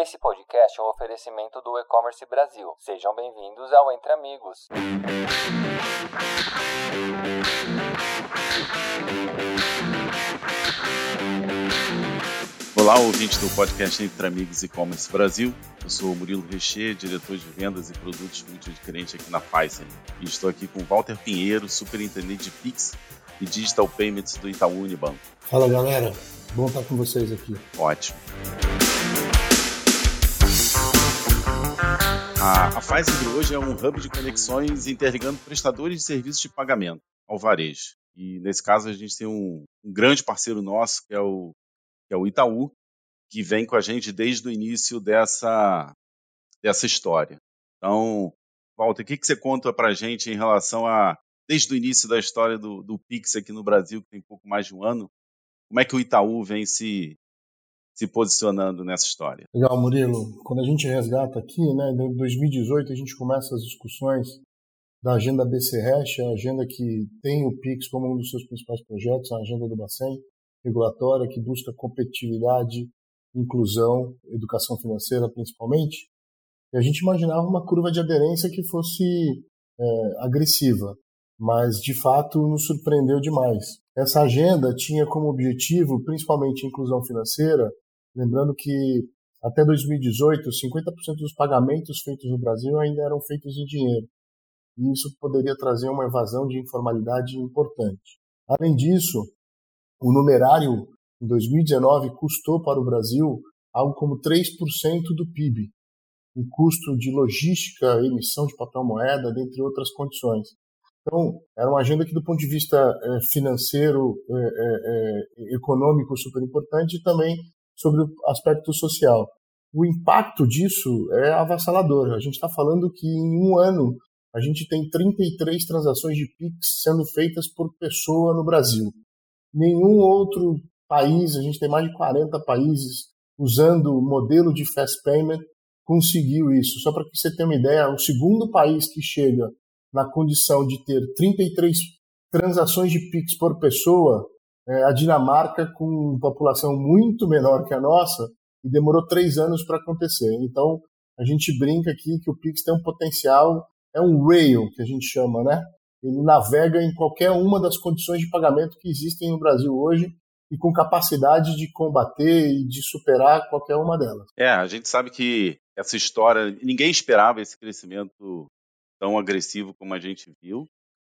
Esse podcast é um oferecimento do E-Commerce Brasil. Sejam bem-vindos ao Entre Amigos. Olá, ouvinte do podcast Entre Amigos E-Commerce Brasil. Eu sou o Murilo Recher, diretor de vendas e produtos multidifferente aqui na Pfizer. E estou aqui com Walter Pinheiro, superintendente de Pix e Digital Payments do Itaú Unibanco. Fala, galera. Bom estar com vocês aqui. Ótimo. A, a Pfizer hoje é um hub de conexões interligando prestadores de serviços de pagamento ao varejo. E nesse caso a gente tem um, um grande parceiro nosso, que é, o, que é o Itaú, que vem com a gente desde o início dessa, dessa história. Então, Walter, o que, que você conta para a gente em relação a, desde o início da história do, do Pix aqui no Brasil, que tem pouco mais de um ano, como é que o Itaú vem se, se posicionando nessa história. Legal, Murilo. Quando a gente resgata aqui, né, em 2018 a gente começa as discussões da agenda BC Hash, a agenda que tem o Pix como um dos seus principais projetos, a agenda do Bacen, regulatória que busca competitividade, inclusão, educação financeira principalmente. E a gente imaginava uma curva de aderência que fosse é, agressiva, mas de fato nos surpreendeu demais. Essa agenda tinha como objetivo principalmente inclusão financeira, Lembrando que até 2018, 50% dos pagamentos feitos no Brasil ainda eram feitos em dinheiro. E isso poderia trazer uma evasão de informalidade importante. Além disso, o numerário em 2019 custou para o Brasil algo como 3% do PIB, em custo de logística, emissão de papel moeda, dentre outras condições. Então, era uma agenda que, do ponto de vista é, financeiro, é, é, econômico, super importante e também sobre o aspecto social. O impacto disso é avassalador. A gente está falando que em um ano a gente tem 33 transações de PIX sendo feitas por pessoa no Brasil. Nenhum outro país, a gente tem mais de 40 países usando o modelo de fast payment, conseguiu isso. Só para que você tenha uma ideia, o segundo país que chega na condição de ter 33 transações de PIX por pessoa é, a Dinamarca, com população muito menor que a nossa, e demorou três anos para acontecer. Então, a gente brinca aqui que o Pix tem um potencial, é um rail, que a gente chama, né? Ele navega em qualquer uma das condições de pagamento que existem no Brasil hoje e com capacidade de combater e de superar qualquer uma delas. É, a gente sabe que essa história, ninguém esperava esse crescimento tão agressivo como a gente viu.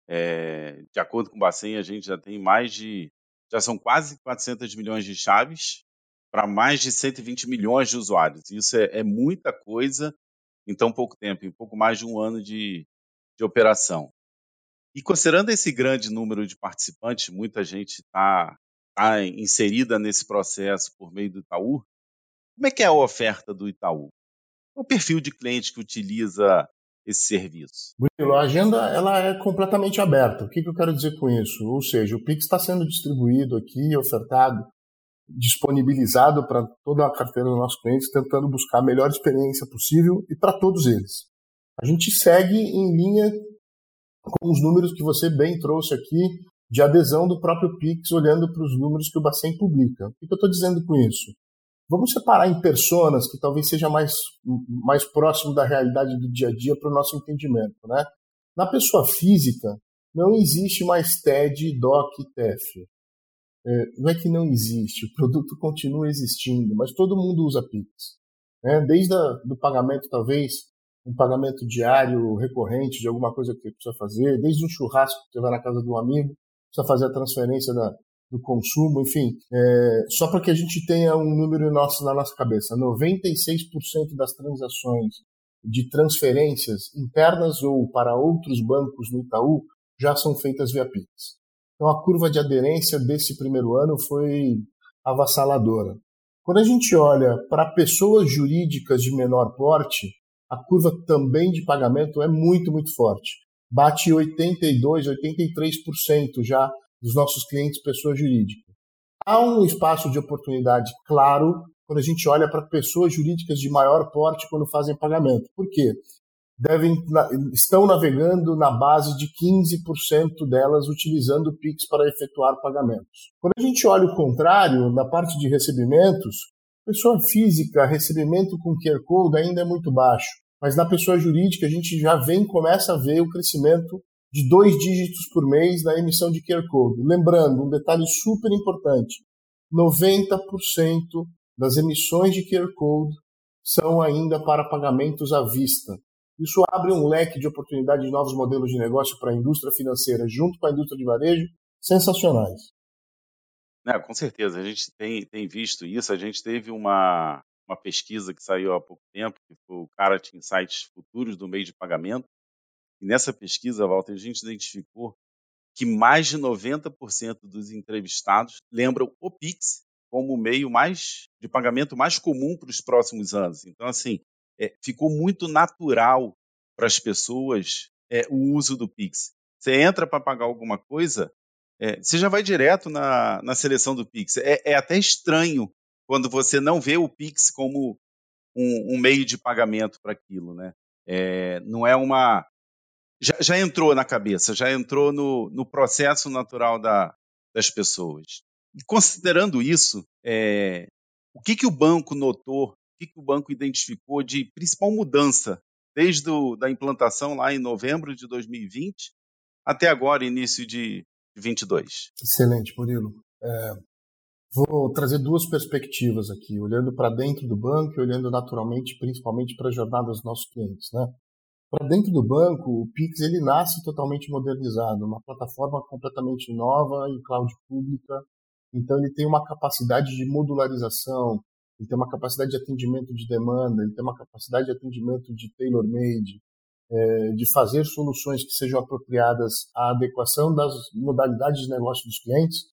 É, de acordo com o Bacen, a gente já tem mais de já são quase 400 milhões de chaves para mais de 120 milhões de usuários. Isso é, é, muita coisa em tão pouco tempo, em pouco mais de um ano de, de operação. E considerando esse grande número de participantes, muita gente está tá inserida nesse processo por meio do Itaú, como é que é a oferta do Itaú? O perfil de cliente que utiliza esse serviço? Murilo, a agenda ela é completamente aberta. O que, que eu quero dizer com isso? Ou seja, o Pix está sendo distribuído aqui, ofertado, disponibilizado para toda a carteira dos nossos clientes, tentando buscar a melhor experiência possível e para todos eles. A gente segue em linha com os números que você bem trouxe aqui de adesão do próprio Pix, olhando para os números que o Bacen publica. O que, que eu estou dizendo com isso? Vamos separar em personas que talvez seja mais, mais próximo da realidade do dia a dia para o nosso entendimento. Né? Na pessoa física, não existe mais TED, DOC e TEF. É, não é que não existe, o produto continua existindo, mas todo mundo usa Pix. Né? Desde o pagamento, talvez, um pagamento diário, recorrente de alguma coisa que você precisa fazer, desde um churrasco que você vai na casa de um amigo, precisa fazer a transferência da, do consumo, enfim, é, só para que a gente tenha um número nosso na nossa cabeça, 96% das transações de transferências internas ou para outros bancos no Itaú já são feitas via Pix. Então a curva de aderência desse primeiro ano foi avassaladora. Quando a gente olha para pessoas jurídicas de menor porte, a curva também de pagamento é muito, muito forte. Bate 82, 83% já dos nossos clientes pessoas jurídicas. Há um espaço de oportunidade claro quando a gente olha para pessoas jurídicas de maior porte quando fazem pagamento. Por quê? Devem, estão navegando na base de 15% delas utilizando o Pix para efetuar pagamentos. Quando a gente olha o contrário, na parte de recebimentos, Pessoa física, recebimento com QR Code ainda é muito baixo, mas na pessoa jurídica a gente já vem começa a ver o crescimento de dois dígitos por mês na emissão de QR Code. Lembrando, um detalhe super importante: 90% das emissões de QR Code são ainda para pagamentos à vista. Isso abre um leque de oportunidade de novos modelos de negócio para a indústria financeira, junto com a indústria de varejo, sensacionais. É, com certeza, a gente tem, tem visto isso. A gente teve uma, uma pesquisa que saiu há pouco tempo, que foi o Carat Insights Futuros do meio de pagamento. E nessa pesquisa, Walter, a gente identificou que mais de 90% dos entrevistados lembram o Pix como o meio mais de pagamento mais comum para os próximos anos. Então, assim, é, ficou muito natural para as pessoas é, o uso do Pix. Você entra para pagar alguma coisa, é, você já vai direto na, na seleção do Pix. É, é, até estranho quando você não vê o Pix como um, um meio de pagamento para aquilo, né? É, não é uma já, já, entrou na cabeça, já entrou no, no processo natural da, das pessoas. E considerando isso, é, o que, que o banco notou, o que, que o banco identificou de principal mudança desde a da implantação lá em novembro de 2020 até agora, início de 22. Excelente, Murilo. É, vou trazer duas perspectivas aqui, olhando para dentro do banco e olhando naturalmente, principalmente para a jornada dos nossos clientes. Né? Para dentro do banco, o Pix ele nasce totalmente modernizado, uma plataforma completamente nova em cloud pública, então ele tem uma capacidade de modularização, ele tem uma capacidade de atendimento de demanda, ele tem uma capacidade de atendimento de tailor-made, é, de fazer soluções que sejam apropriadas à adequação das modalidades de negócio dos clientes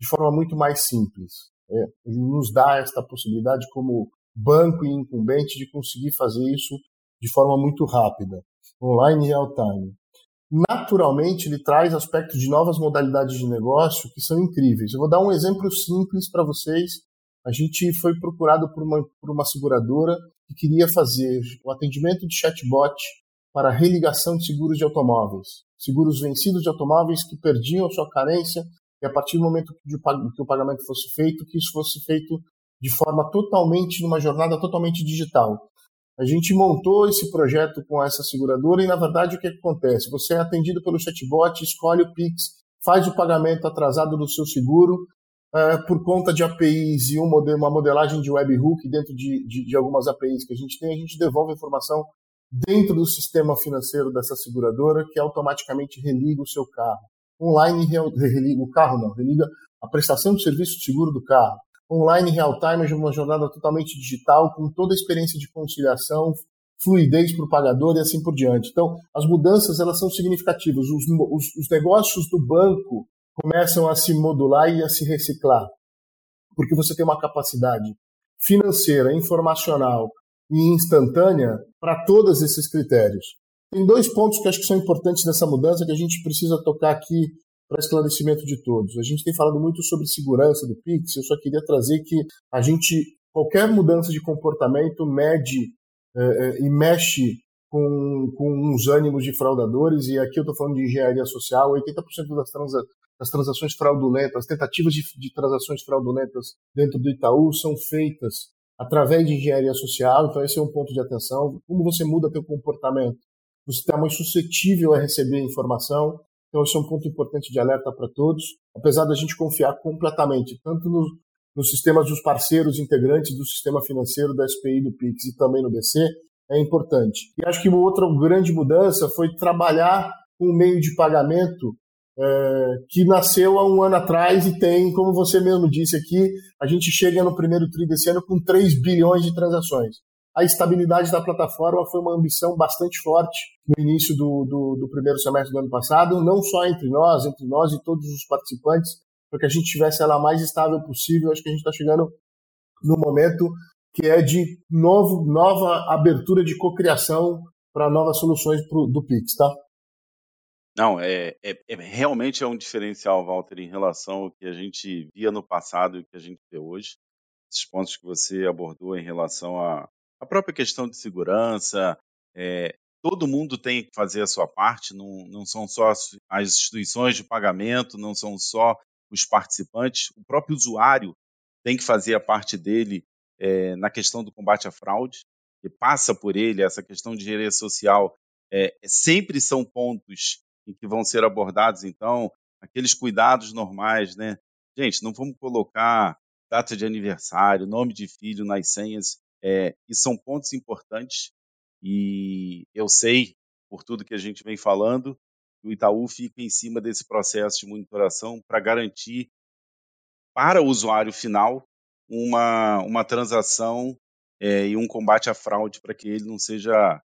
de forma muito mais simples. É, ele nos dá esta possibilidade como banco e incumbente de conseguir fazer isso de forma muito rápida, online e real time. Naturalmente, ele traz aspectos de novas modalidades de negócio que são incríveis. Eu vou dar um exemplo simples para vocês. A gente foi procurado por uma, por uma seguradora que queria fazer o atendimento de chatbot para religação de seguros de automóveis. Seguros vencidos de automóveis que perdiam sua carência e a partir do momento que o pagamento fosse feito, que isso fosse feito de forma totalmente, numa jornada totalmente digital. A gente montou esse projeto com essa seguradora e, na verdade, o que acontece? Você é atendido pelo chatbot, escolhe o Pix, faz o pagamento atrasado do seu seguro, é, por conta de APIs e um uma modelagem de webhook dentro de, de, de, algumas APIs que a gente tem, a gente devolve a informação dentro do sistema financeiro dessa seguradora que automaticamente religa o seu carro. Online religa o carro, não, religa a prestação de serviço de seguro do carro. Online real time é uma jornada totalmente digital, com toda a experiência de conciliação, fluidez para o pagador e assim por diante. Então, as mudanças elas são significativas. Os, os, os negócios do banco começam a se modular e a se reciclar, porque você tem uma capacidade financeira, informacional e instantânea para todos esses critérios. Tem dois pontos que acho que são importantes nessa mudança que a gente precisa tocar aqui para esclarecimento de todos. A gente tem falado muito sobre segurança do Pix, eu só queria trazer que a gente, qualquer mudança de comportamento mede eh, e mexe com, com uns ânimos de fraudadores, e aqui eu estou falando de engenharia social, 80% das, transa, das transações fraudulentas, tentativas de, de transações fraudulentas dentro do Itaú são feitas através de engenharia social, então esse é um ponto de atenção. Como você muda seu comportamento? Você está mais suscetível a receber informação, então esse é um ponto importante de alerta para todos. Apesar da gente confiar completamente, tanto no, nos sistemas dos parceiros integrantes do sistema financeiro da SPI do Pix e também no BC, é importante. E acho que uma outra grande mudança foi trabalhar um meio de pagamento é, que nasceu há um ano atrás e tem, como você mesmo disse aqui, a gente chega no primeiro tri desse ano com 3 bilhões de transações. A estabilidade da plataforma foi uma ambição bastante forte no início do, do, do primeiro semestre do ano passado, não só entre nós, entre nós e todos os participantes, para que a gente tivesse ela mais estável possível. Acho que a gente está chegando no momento que é de novo, nova abertura de cocriação para novas soluções pro, do Pix, tá? Não, é, é, é, realmente é um diferencial, Walter, em relação ao que a gente via no passado e o que a gente vê hoje. Esses pontos que você abordou em relação à, à própria questão de segurança, é, todo mundo tem que fazer a sua parte, não, não são só as, as instituições de pagamento, não são só os participantes, o próprio usuário tem que fazer a parte dele é, na questão do combate à fraude, que passa por ele, essa questão de engenharia social, é, sempre são pontos em que vão ser abordados, então, aqueles cuidados normais, né? Gente, não vamos colocar data de aniversário, nome de filho nas senhas, é, e são pontos importantes, e eu sei, por tudo que a gente vem falando, que o Itaú fica em cima desse processo de monitoração para garantir para o usuário final uma, uma transação é, e um combate à fraude para que ele não seja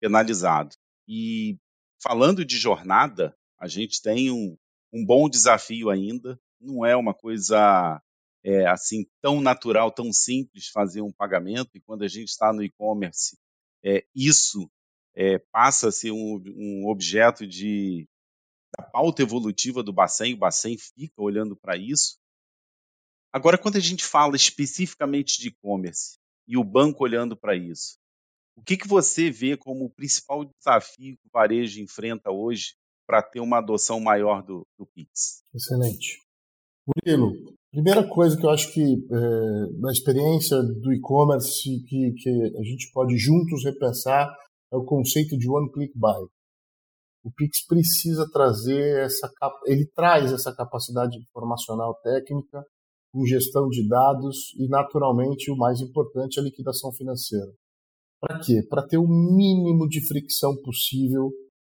penalizado. E falando de jornada, a gente tem um, um bom desafio ainda. Não é uma coisa é, assim tão natural, tão simples fazer um pagamento. E quando a gente está no e-commerce, é, isso é, passa a ser um, um objeto de da pauta evolutiva do Bacen. O Bacen fica olhando para isso. Agora, quando a gente fala especificamente de e-commerce e o banco olhando para isso, o que, que você vê como o principal desafio que o varejo enfrenta hoje para ter uma adoção maior do, do Pix? Excelente. Murilo, primeira coisa que eu acho que é, na experiência do e-commerce que, que a gente pode juntos repensar é o conceito de one click buy. O Pix precisa trazer essa ele traz essa capacidade informacional técnica com gestão de dados e, naturalmente, o mais importante, a liquidação financeira. Para quê? Para ter o mínimo de fricção possível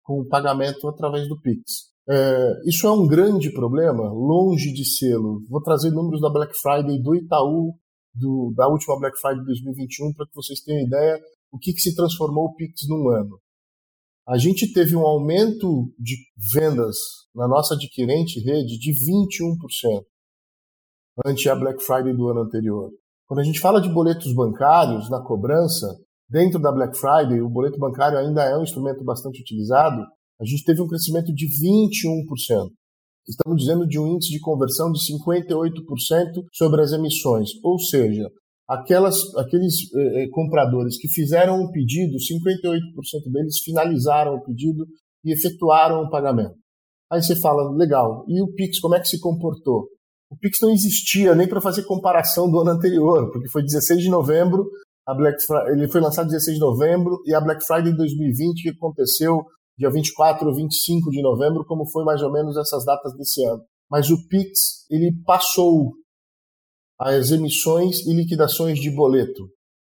com o pagamento através do Pix. É, isso é um grande problema, longe de sê-lo. Vou trazer números da Black Friday do Itaú, do, da última Black Friday de 2021, para que vocês tenham ideia o que, que se transformou o Pix num ano. A gente teve um aumento de vendas na nossa adquirente rede de 21% ante a Black Friday do ano anterior. Quando a gente fala de boletos bancários na cobrança, dentro da Black Friday, o boleto bancário ainda é um instrumento bastante utilizado, a gente teve um crescimento de 21%. Estamos dizendo de um índice de conversão de 58% sobre as emissões, ou seja, aquelas, aqueles eh, eh, compradores que fizeram um pedido, 58% deles finalizaram o pedido e efetuaram o pagamento. Aí você fala, legal, e o Pix como é que se comportou? o Pix não existia nem para fazer comparação do ano anterior, porque foi 16 de novembro, a Black Friday, ele foi lançado 16 de novembro e a Black Friday 2020 que aconteceu dia 24 ou 25 de novembro, como foi mais ou menos essas datas desse ano. Mas o Pix, ele passou as emissões e liquidações de boleto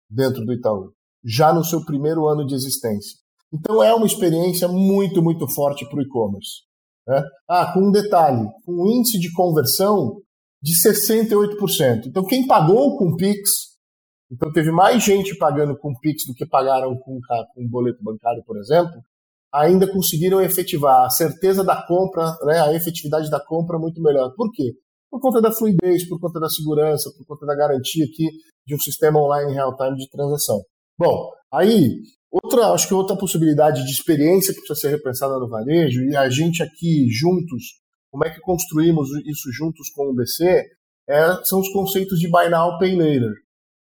dentro do Itaú, já no seu primeiro ano de existência. Então é uma experiência muito, muito forte para o e-commerce. Né? Ah, com um detalhe, com um índice de conversão de 68%. Então, quem pagou com Pix, então teve mais gente pagando com Pix do que pagaram com, com boleto bancário, por exemplo, ainda conseguiram efetivar a certeza da compra, né, a efetividade da compra muito melhor. Por quê? Por conta da fluidez, por conta da segurança, por conta da garantia aqui de um sistema online real-time de transação. Bom, aí Outra, acho que outra possibilidade de experiência que precisa ser repensada no varejo, e a gente aqui juntos, como é que construímos isso juntos com o BC, é, são os conceitos de Buy Now, Pay Later.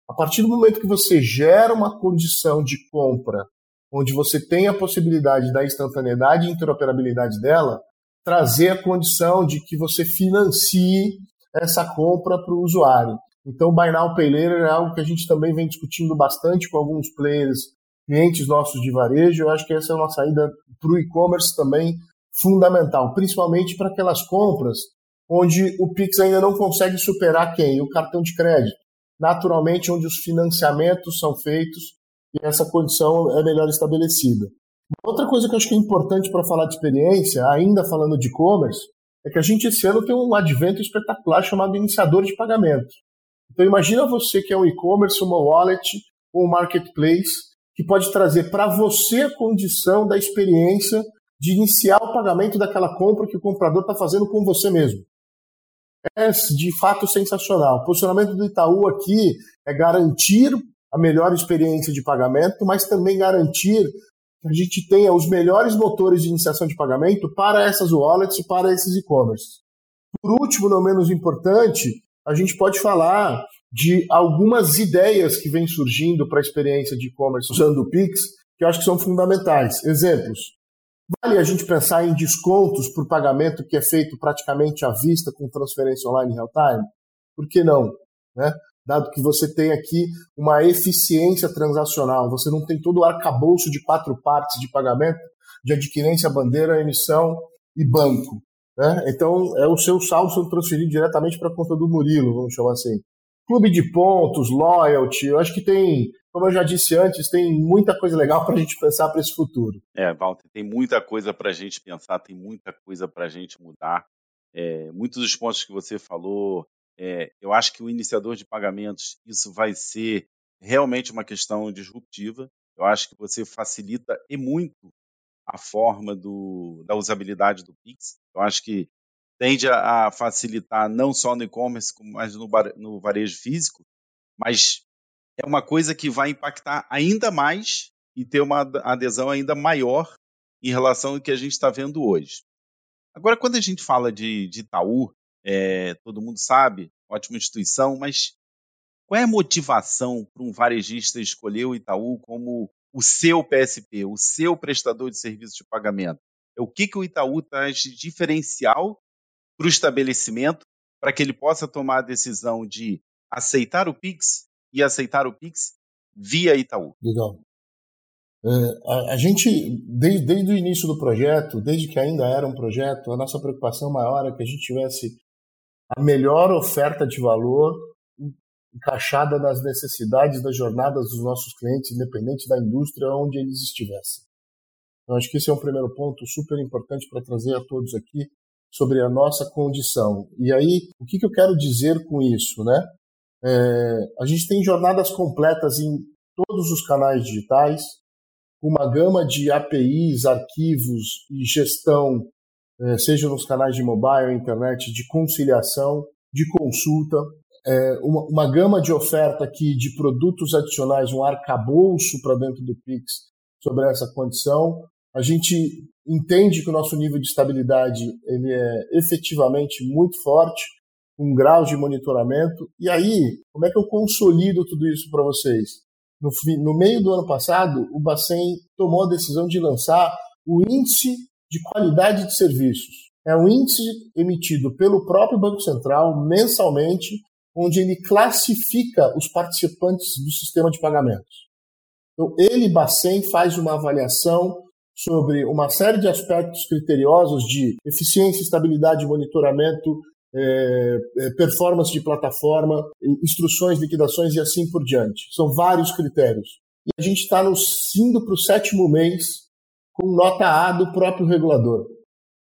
A partir do momento que você gera uma condição de compra, onde você tem a possibilidade da instantaneidade e interoperabilidade dela, trazer a condição de que você financie essa compra para o usuário. Então, Buy Now, Pay Later é algo que a gente também vem discutindo bastante com alguns players clientes nossos de varejo. Eu acho que essa é uma saída para o e-commerce também fundamental, principalmente para aquelas compras onde o Pix ainda não consegue superar quem? O cartão de crédito. Naturalmente, onde os financiamentos são feitos e essa condição é melhor estabelecida. Outra coisa que eu acho que é importante para falar de experiência, ainda falando de e-commerce, é que a gente esse ano tem um advento espetacular chamado iniciador de pagamento. Então imagina você que é um e-commerce, uma wallet ou um marketplace que pode trazer para você a condição da experiência de iniciar o pagamento daquela compra que o comprador está fazendo com você mesmo. É de fato sensacional. O posicionamento do Itaú aqui é garantir a melhor experiência de pagamento, mas também garantir que a gente tenha os melhores motores de iniciação de pagamento para essas wallets e para esses e-commerce. Por último, não menos importante, a gente pode falar de algumas ideias que vêm surgindo para a experiência de e-commerce usando o Pix, que eu acho que são fundamentais. Exemplos. Vale a gente pensar em descontos por pagamento que é feito praticamente à vista com transferência online real time? Por que não? Né? Dado que você tem aqui uma eficiência transacional, você não tem todo o arcabouço de quatro partes de pagamento, de adquirência, bandeira, emissão e banco. Né? Então, é o seu saldo sendo transferido diretamente para a conta do Murilo, vamos chamar assim. Clube de pontos, loyalty, eu acho que tem, como eu já disse antes, tem muita coisa legal para a gente pensar para esse futuro. É, Walter, tem muita coisa para a gente pensar, tem muita coisa para a gente mudar. É, muitos dos pontos que você falou, é, eu acho que o iniciador de pagamentos, isso vai ser realmente uma questão disruptiva. Eu acho que você facilita e muito a forma do, da usabilidade do Pix. Eu acho que tende a, facilitar não só no e-commerce, mas no, no varejo físico, mas é uma coisa que vai impactar ainda mais e ter uma adesão ainda maior em relação ao que a gente está vendo hoje. Agora, quando a gente fala de, de Itaú, é, todo mundo sabe, ótima instituição, mas qual é a motivação para um varejista escolher o Itaú como o seu PSP, o seu prestador de serviço de pagamento? É o que, que o Itaú traz de diferencial para o estabelecimento para que ele possa tomar a decisão de aceitar o Pix e aceitar o Pix via Itaú? Legal. É, a, a, gente, desde, desde o início do projeto, desde que ainda era um projeto, a nossa preocupação maior é que a gente tivesse a melhor oferta de valor encaixada nas necessidades das jornadas dos nossos clientes, independente da indústria onde eles estivessem. Então, acho que esse é um primeiro ponto super importante para trazer a todos aqui sobre a nossa condição. E aí, o que, que eu quero dizer com isso, né? É, a gente tem jornadas completas em todos os canais digitais, uma gama de APIs, arquivos e gestão, seja nos canais de mobile, internet, de conciliação, de consulta, é, uma, uma, gama de oferta aqui de produtos adicionais, um arcabouço para dentro do Pix sobre essa condição. A gente entende que o nosso nível de estabilidade ele é efetivamente muito forte, um grau de monitoramento. E aí, como é que eu consolido tudo isso para vocês? No, no, meio do ano passado, o Bacen tomou a decisão de lançar o índice de qualidade de serviços. É um índice emitido pelo próprio Banco Central mensalmente onde ele classifica os participantes do sistema de pagamentos. Então, ele, Bacen, faz uma avaliação sobre uma série de aspectos criteriosos de eficiência, estabilidade, monitoramento, é, é, performance de plataforma, instruções, liquidações e assim por diante. São vários critérios. E a gente está indo para o sétimo mês com nota A do próprio regulador.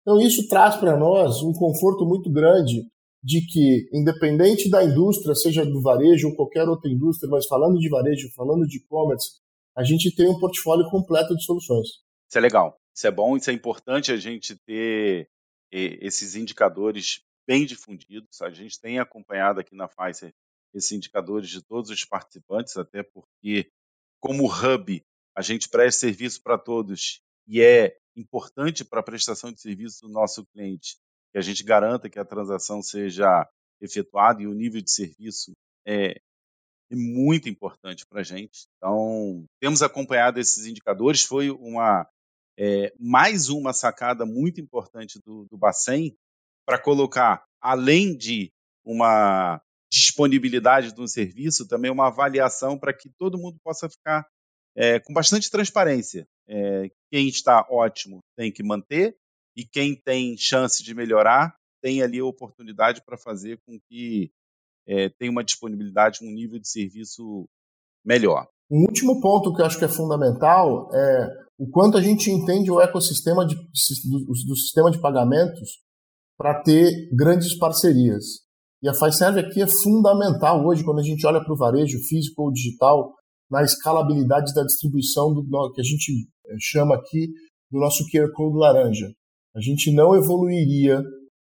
Então, isso traz para nós um conforto muito grande de que, independente da indústria, seja do varejo ou qualquer outra indústria, mas falando de varejo, falando de e-commerce, a gente tem um portfólio completo de soluções. Isso é legal, isso é bom, isso é importante a gente ter esses indicadores bem difundidos. A gente tem acompanhado aqui na Pfizer esses indicadores de todos os participantes, até porque, como hub, a gente presta serviço para todos e é importante para a prestação de serviço do nosso cliente que a gente garanta que a transação seja efetuada e o nível de serviço é, é muito importante para a gente. Então, temos acompanhado esses indicadores. Foi uma é, mais uma sacada muito importante do, do Bacen para colocar, além de uma disponibilidade do serviço, também uma avaliação para que todo mundo possa ficar é, com bastante transparência. É, quem está ótimo tem que manter, e quem tem chance de melhorar tem ali a oportunidade para fazer com que é, tenha uma disponibilidade, um nível de serviço melhor. Um último ponto que eu acho que é fundamental é o quanto a gente entende o ecossistema de, do, do sistema de pagamentos para ter grandes parcerias. E a FiServe aqui é fundamental hoje, quando a gente olha para o varejo físico ou digital, na escalabilidade da distribuição do que a gente é, chama aqui do nosso QR Code laranja. A gente não evoluiria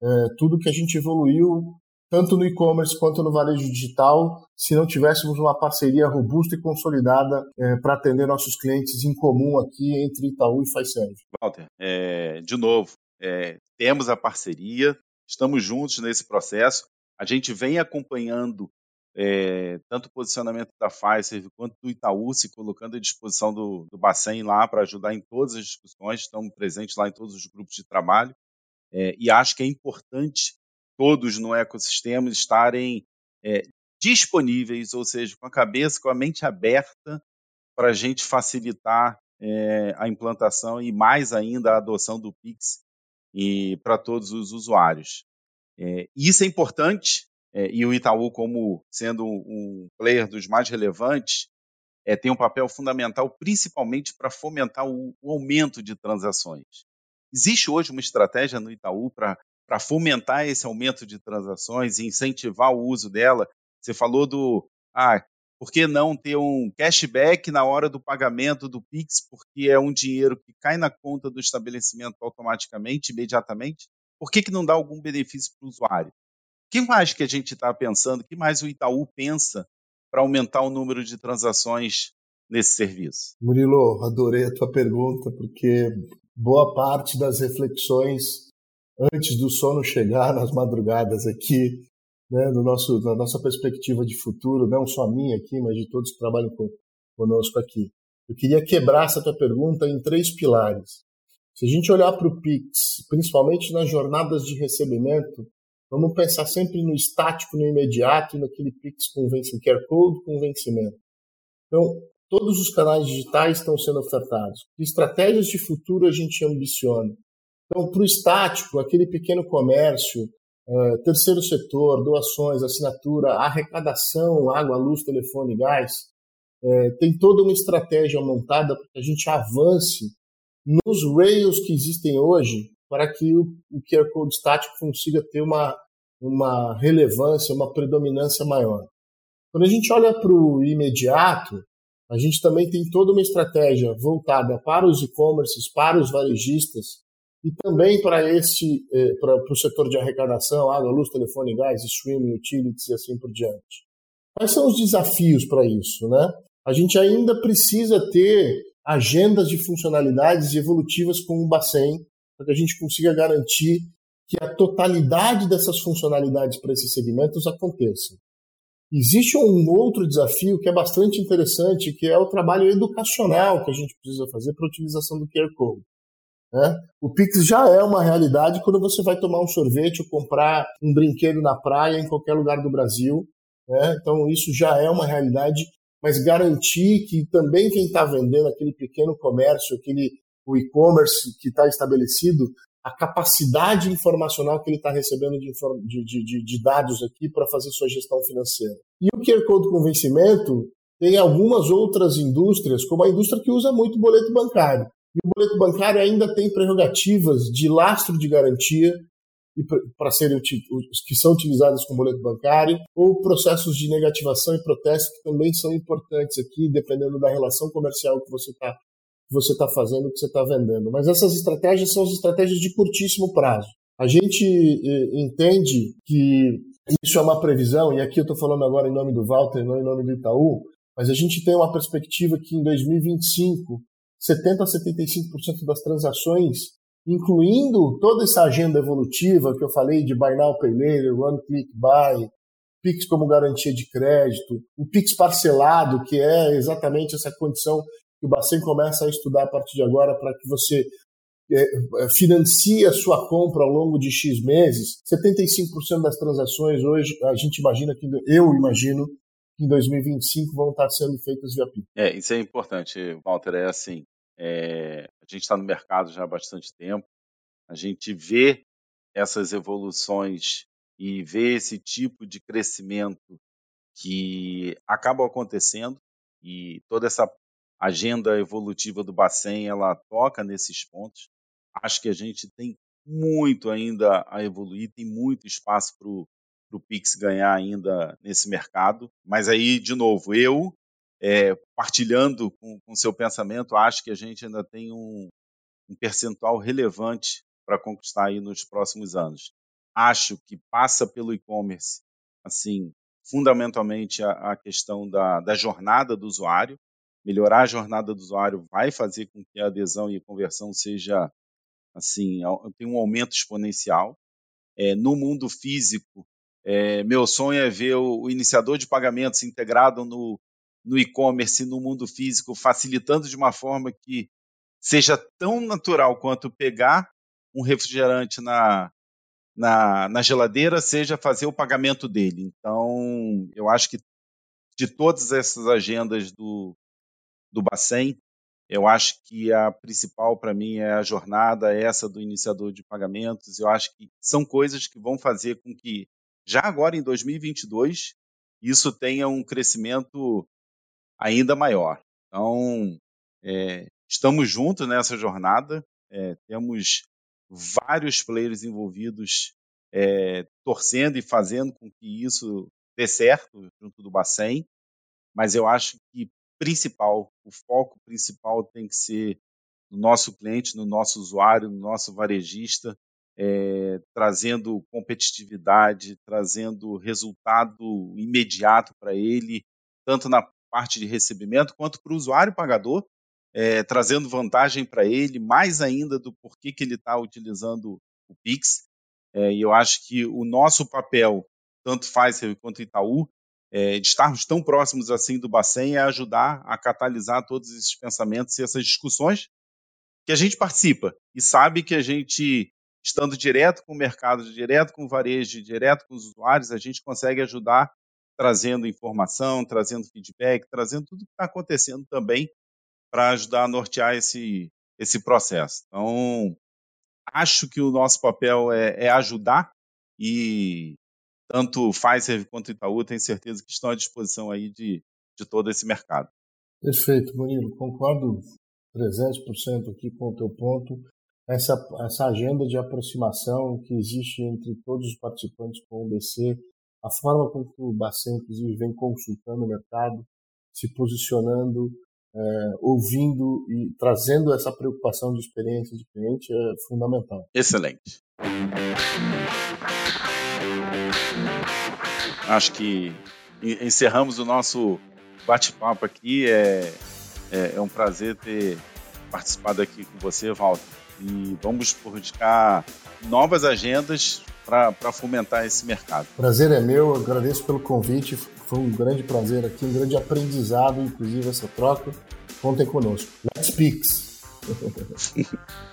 é, tudo que a gente evoluiu, tanto no e-commerce quanto no varejo digital, se não tivéssemos uma parceria robusta e consolidada é, para atender nossos clientes em comum aqui entre Itaú e Fiserv. Walter, é, de novo, temos a parceria, estamos juntos nesse processo. A gente vem acompanhando é, tanto o posicionamento da Pfizer quanto do Itaú se colocando à disposição do, do Bacen lá para ajudar em todas as discussões, estamos presentes lá em todos os grupos de trabalho, é, e acho que é importante todos no ecossistema estarem é, disponíveis, ou seja, com a cabeça, com a mente aberta para a gente facilitar a implantação e mais ainda a adoção do Pix e para todos os usuários. É, isso é importante é, e o Itaú, como sendo um player dos mais relevantes, é, tem um papel fundamental, principalmente para fomentar o, o, aumento de transações. Existe hoje uma estratégia no Itaú para fomentar esse aumento de transações e incentivar o uso dela. Você falou do, ah, por que não ter um cashback na hora do pagamento do Pix, porque é um dinheiro que cai na conta do estabelecimento automaticamente, imediatamente? Por que, que não dá algum benefício para o usuário? Que mais que a gente está pensando? Que mais o Itaú pensa para aumentar o número de transações nesse serviço? Murilo, adorei a tua pergunta, porque boa parte das reflexões antes do sono chegar nas madrugadas aqui né, do nosso, da nossa perspectiva de futuro, não só minha aqui, mas de todos que trabalham com, conosco aqui. Eu queria quebrar essa tua pergunta em três pilares. Se a gente olhar para o PIX, principalmente nas jornadas de recebimento, vamos pensar sempre no estático, no imediato e naquele PIX com vencimento, QR Code com vencimento. Então, todos os canais digitais estão sendo ofertados. Estratégias de futuro a gente ambiciona? Então, para o estático, aquele pequeno comércio, é, terceiro setor, doações, assinatura, arrecadação, água, luz, telefone, gás, é, tem toda uma estratégia montada para que a gente avance nos rails que existem hoje para que o, o QR Code estático consiga ter uma, uma relevância, uma predominância maior. Quando a gente olha para o imediato, a gente também tem toda uma estratégia voltada para os e-commerces, para os varejistas, e também para este eh, para, para o setor de arrecadação, água, luz, telefone, gás, streaming, utilities e assim por diante. Quais são os desafios para isso, né? A gente ainda precisa ter agendas de funcionalidades evolutivas com o Bacen para que a gente consiga garantir que a totalidade dessas funcionalidades para esses segmentos aconteça. Existe um outro desafio que é bastante interessante, que é o trabalho educacional que a gente precisa fazer para a utilização do QR Code. Né? O Pix já é uma realidade quando você vai tomar um sorvete ou comprar um brinquedo na praia em qualquer lugar do Brasil. Né? Então, isso já é uma realidade, mas garantir que também quem está vendendo aquele pequeno comércio, aquele o e-commerce que está estabelecido, a capacidade informacional que ele está recebendo de, de, de, de, dados aqui para fazer sua gestão financeira. E o QR Code com vencimento tem algumas outras indústrias, como a indústria que usa muito boleto bancário. E o boleto bancário ainda tem prerrogativas de lastro de garantia para serem que são utilizadas com boleto bancário ou processos de negativação e protesto que também são importantes aqui, dependendo da relação comercial que você está você está fazendo, que você está vendendo. Mas essas estratégias são as estratégias de curtíssimo prazo. A gente entende que isso é uma previsão, e aqui eu estou falando agora em nome do Walter, não em nome do Itaú, mas a gente tem uma perspectiva que em 2025 70 a 75% das transações, incluindo toda essa agenda evolutiva que eu falei de Buy Now, Pay Later, One Click Buy, Pix como garantia de crédito, o Pix parcelado, que é exatamente essa condição que o Bacen começa a estudar a partir de agora para que você é, é, financie a sua compra ao longo de X meses. 75% das transações hoje, a gente imagina que, eu imagino, em 2025 vão estar sendo feitas via PIX. É, isso é importante, Walter. É assim, é, a gente está no mercado já há bastante tempo, a gente vê essas evoluções e vê esse tipo de crescimento que acaba acontecendo e toda essa agenda evolutiva do Bacen ela toca nesses pontos. Acho que a gente tem muito ainda a evoluir, tem muito espaço para o Pix ganhar ainda nesse mercado. Mas aí, de novo, eu, é, partilhando com o seu pensamento, acho que a gente ainda tem um, um percentual relevante para conquistar aí nos próximos anos. Acho que passa pelo e-commerce, assim, fundamentalmente a, a questão da, da jornada do usuário. Melhorar a jornada do usuário vai fazer com que a adesão e a conversão seja, assim, tem um aumento exponencial. É, no mundo físico, é, meu sonho é ver o, iniciador de pagamentos integrado no, no e-commerce, no mundo físico, facilitando de uma forma que seja tão natural quanto pegar um refrigerante na, na, na geladeira, seja fazer o pagamento dele. Então, eu acho que de todas essas agendas do, do Bacen, eu acho que a principal para mim é a jornada essa do iniciador de pagamentos. Eu acho que são coisas que vão fazer com que já agora em 2022 isso tenha um crescimento ainda maior. Então, é, estamos juntos nessa jornada, é, temos vários players envolvidos é, torcendo e fazendo com que isso dê certo junto do Bacen, mas eu acho que principal, o foco principal tem que ser no nosso cliente, no nosso usuário, no nosso varejista, é, trazendo competitividade, trazendo resultado imediato para ele, tanto na parte de recebimento quanto para o usuário pagador, é, trazendo vantagem para ele, mais ainda do porquê que ele está utilizando o Pix. É, e eu acho que o nosso papel, tanto Pfizer quanto Itaú, é, de estarmos tão próximos assim do Bacen, é ajudar a catalisar todos esses pensamentos e essas discussões que a gente participa e sabe que a gente estando direto com o mercado, direto com o varejo, direto com os usuários, a gente consegue ajudar trazendo informação, trazendo feedback, trazendo tudo que está acontecendo também para ajudar a nortear esse, esse processo. Então, acho que o nosso papel é, é ajudar e tanto Pfizer quanto Itaú tenho certeza que estão à disposição aí de, de todo esse mercado. Perfeito, Murilo. Concordo 300% aqui com o teu ponto essa, essa agenda de aproximação que existe entre todos os participantes com o BC, a forma como o Bacen, inclusive, vem consultando o mercado, se posicionando, é, ouvindo e trazendo essa preocupação de experiência de cliente é fundamental. Excelente. Acho que encerramos o nosso bate-papo aqui. É, é, é um prazer ter participado aqui com você, Walter e vamos buscar novas agendas para fomentar esse mercado. Prazer é meu, agradeço pelo convite, foi um grande prazer aqui, um grande aprendizado, inclusive essa troca. Contem conosco. Let's Speaks!